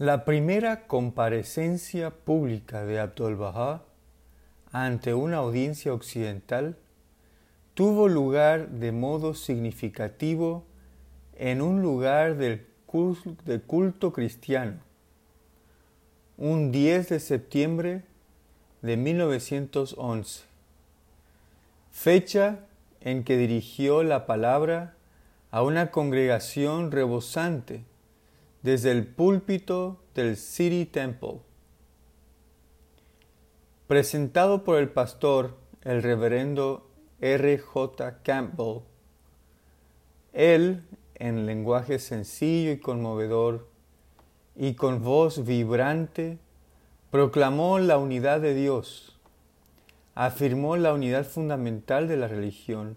La primera comparecencia pública de Abdul-Bahá ante una audiencia occidental tuvo lugar de modo significativo en un lugar del culto, cristiano, un 10 de septiembre de 1911, fecha en que dirigió la palabra a una congregación rebosante desde el púlpito del City Temple. Presentado por el pastor, el reverendo R. J. Campbell, él, en lenguaje sencillo y conmovedor, y con voz vibrante, proclamó la unidad de Dios, afirmó la unidad fundamental de la religión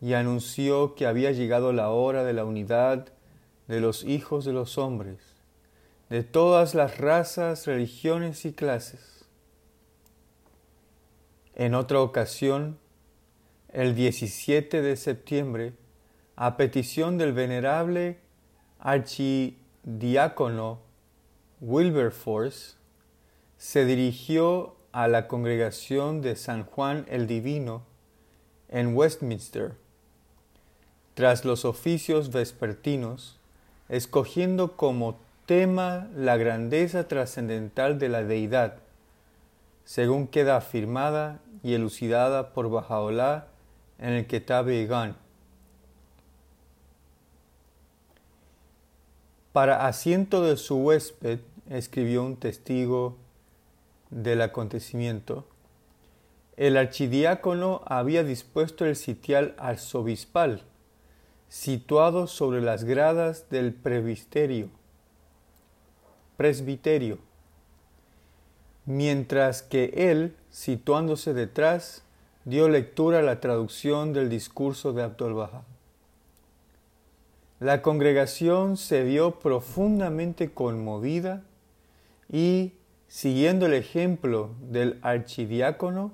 y anunció que había llegado la hora de la unidad de los hijos de los hombres, de todas las razas, religiones y clases. En otra ocasión, el 17 de septiembre, a petición del venerable archidiácono Wilberforce, se dirigió a la congregación de San Juan el Divino en Westminster. Tras los oficios vespertinos, escogiendo como tema la grandeza trascendental de la deidad, según queda afirmada y elucidada por Bajaola en el Kitab Igan. Para asiento de su huésped, escribió un testigo del acontecimiento, el archidiácono había dispuesto el sitial arzobispal, situado sobre las gradas del presbiterio, presbiterio, mientras que él, situándose detrás, dio lectura a la traducción del discurso de Abdul Bahá. La congregación se vio profundamente conmovida y, siguiendo el ejemplo del archidiácono,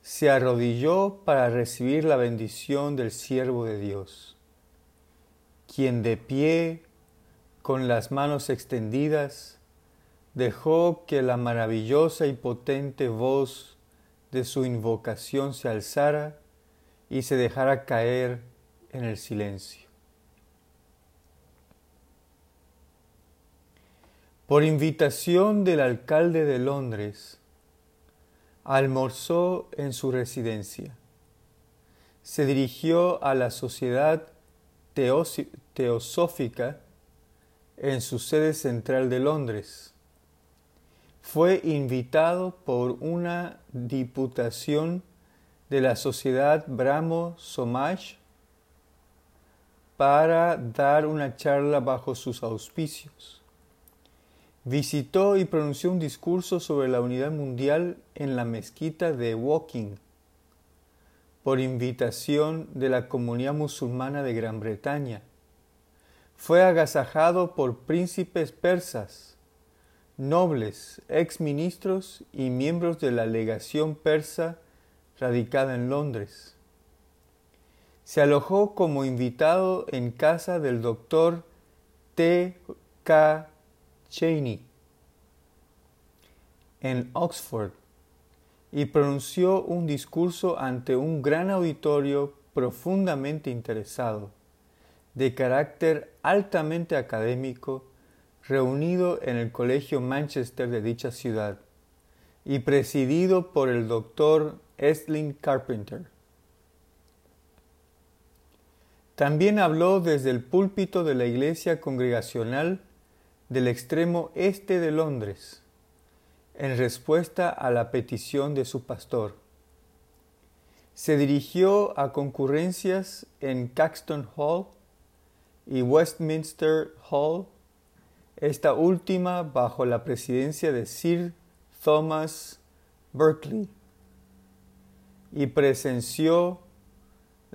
se arrodilló para recibir la bendición del siervo de Dios quien de pie, con las manos extendidas, dejó que la maravillosa y potente voz de su invocación se alzara y se dejara caer en el silencio. Por invitación del alcalde de Londres, almorzó en su residencia. Se dirigió a la sociedad teosófica en su sede central de Londres. Fue invitado por una diputación de la Sociedad Brahmo Somaj para dar una charla bajo sus auspicios. Visitó y pronunció un discurso sobre la unidad mundial en la mezquita de Woking por invitación de la comunidad musulmana de Gran Bretaña. Fue agasajado por príncipes persas, nobles, exministros y miembros de la legación persa radicada en Londres. Se alojó como invitado en casa del doctor T. K. Cheney en Oxford y pronunció un discurso ante un gran auditorio profundamente interesado, de carácter altamente académico, reunido en el Colegio Manchester de dicha ciudad, y presidido por el doctor Estlin Carpenter. También habló desde el púlpito de la Iglesia Congregacional del extremo este de Londres, en respuesta a la petición de su pastor. Se dirigió a concurrencias en Caxton Hall y Westminster Hall, esta última bajo la presidencia de Sir Thomas Berkeley, y presenció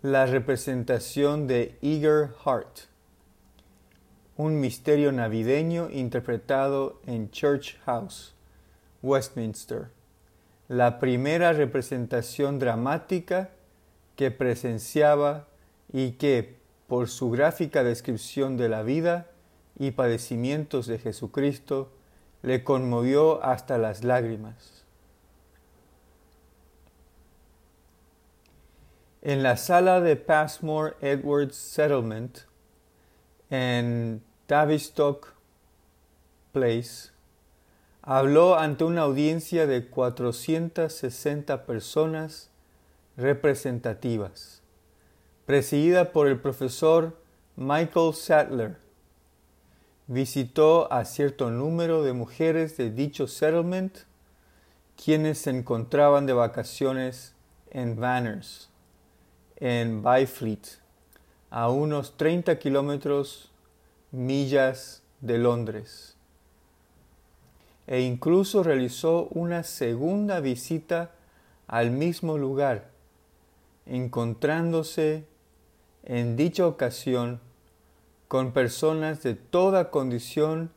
la representación de Eager Heart, un misterio navideño interpretado en Church House. Westminster, la primera representación dramática que presenciaba y que, por su gráfica descripción de la vida, y padecimientos de Jesucristo le conmovió hasta las lágrimas. En la sala de Passmore Edwards Settlement en Tavistock Place, habló ante una audiencia de 460 personas representativas, presidida por el profesor Michael Sattler. Visitó a cierto número de mujeres de dicho settlement, quienes se encontraban de vacaciones en Vanners, en Byfleet, a unos 30 kilómetros millas de Londres e incluso realizó una segunda visita al mismo lugar, encontrándose en dicha ocasión con personas de toda condición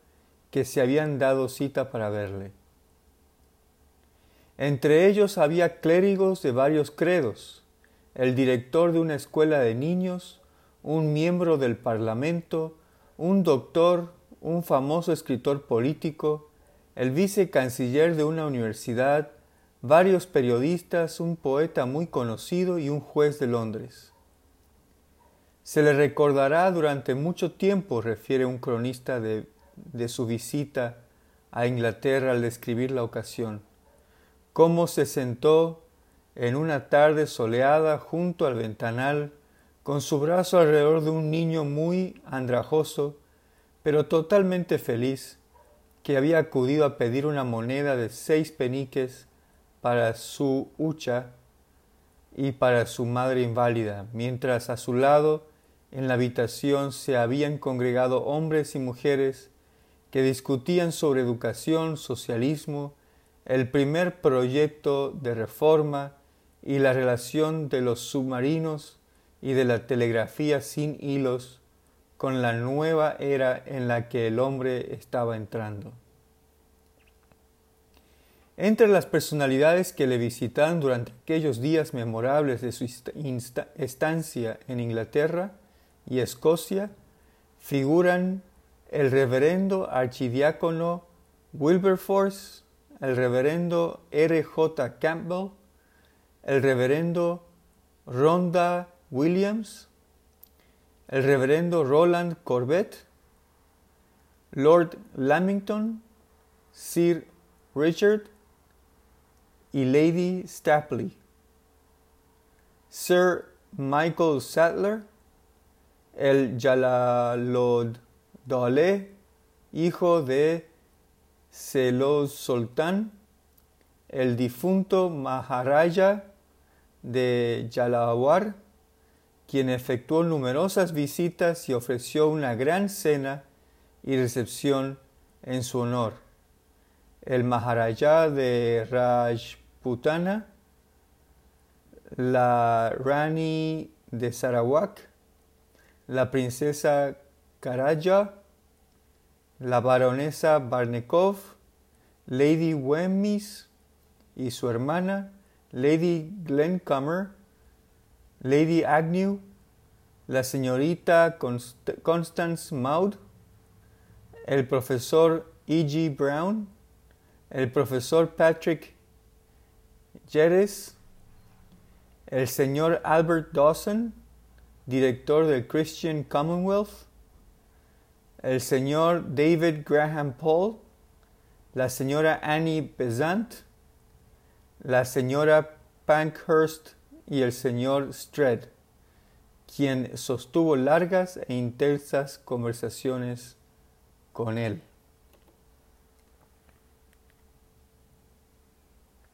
que se habían dado cita para verle. Entre ellos había clérigos de varios credos, el director de una escuela de niños, un miembro del Parlamento, un doctor, un famoso escritor político, el vicecanciller de una universidad, varios periodistas, un poeta muy conocido y un juez de Londres. Se le recordará durante mucho tiempo, refiere un cronista de, su visita a Inglaterra al describir la ocasión, cómo se sentó en una tarde soleada junto al ventanal, con su brazo alrededor de un niño muy andrajoso, pero totalmente feliz, que había acudido a pedir una moneda de seis peniques para su hucha y para su madre inválida, mientras a su lado en la habitación se habían congregado hombres y mujeres que discutían sobre educación, socialismo, el primer proyecto de reforma y la relación de los submarinos y de la telegrafía sin hilos con la nueva era en la que el hombre estaba entrando. Entre las personalidades que le visitaron durante aquellos días memorables de su estancia en Inglaterra y Escocia figuran el reverendo archidiácono Wilberforce, el reverendo R. J. Campbell, el reverendo Rhonda Williams, el reverendo Roland Corbett, Lord Lamington, Sir Richard y Lady Stapley, Sir Michael Sattler, el Jalalodole, hijo de Selos Sultán, el difunto Maharaja de Jalawar, quien efectuó numerosas visitas y ofreció una gran cena y recepción en su honor. El Maharaja de Rajputana, la Rani de Sarawak, la princesa Karaja, la baronesa Barnekov, Lady Wemyss y su hermana, Lady Glencomer, Lady Agnew, la señorita Constance Maud, el profesor E.G. Brown, el profesor Patrick Jeres, el señor Albert Dawson, director del Christian Commonwealth, el señor David Graham Paul, la señora Annie Besant, la señora Pankhurst y el señor Stred, quien sostuvo largas e intensas conversaciones con él.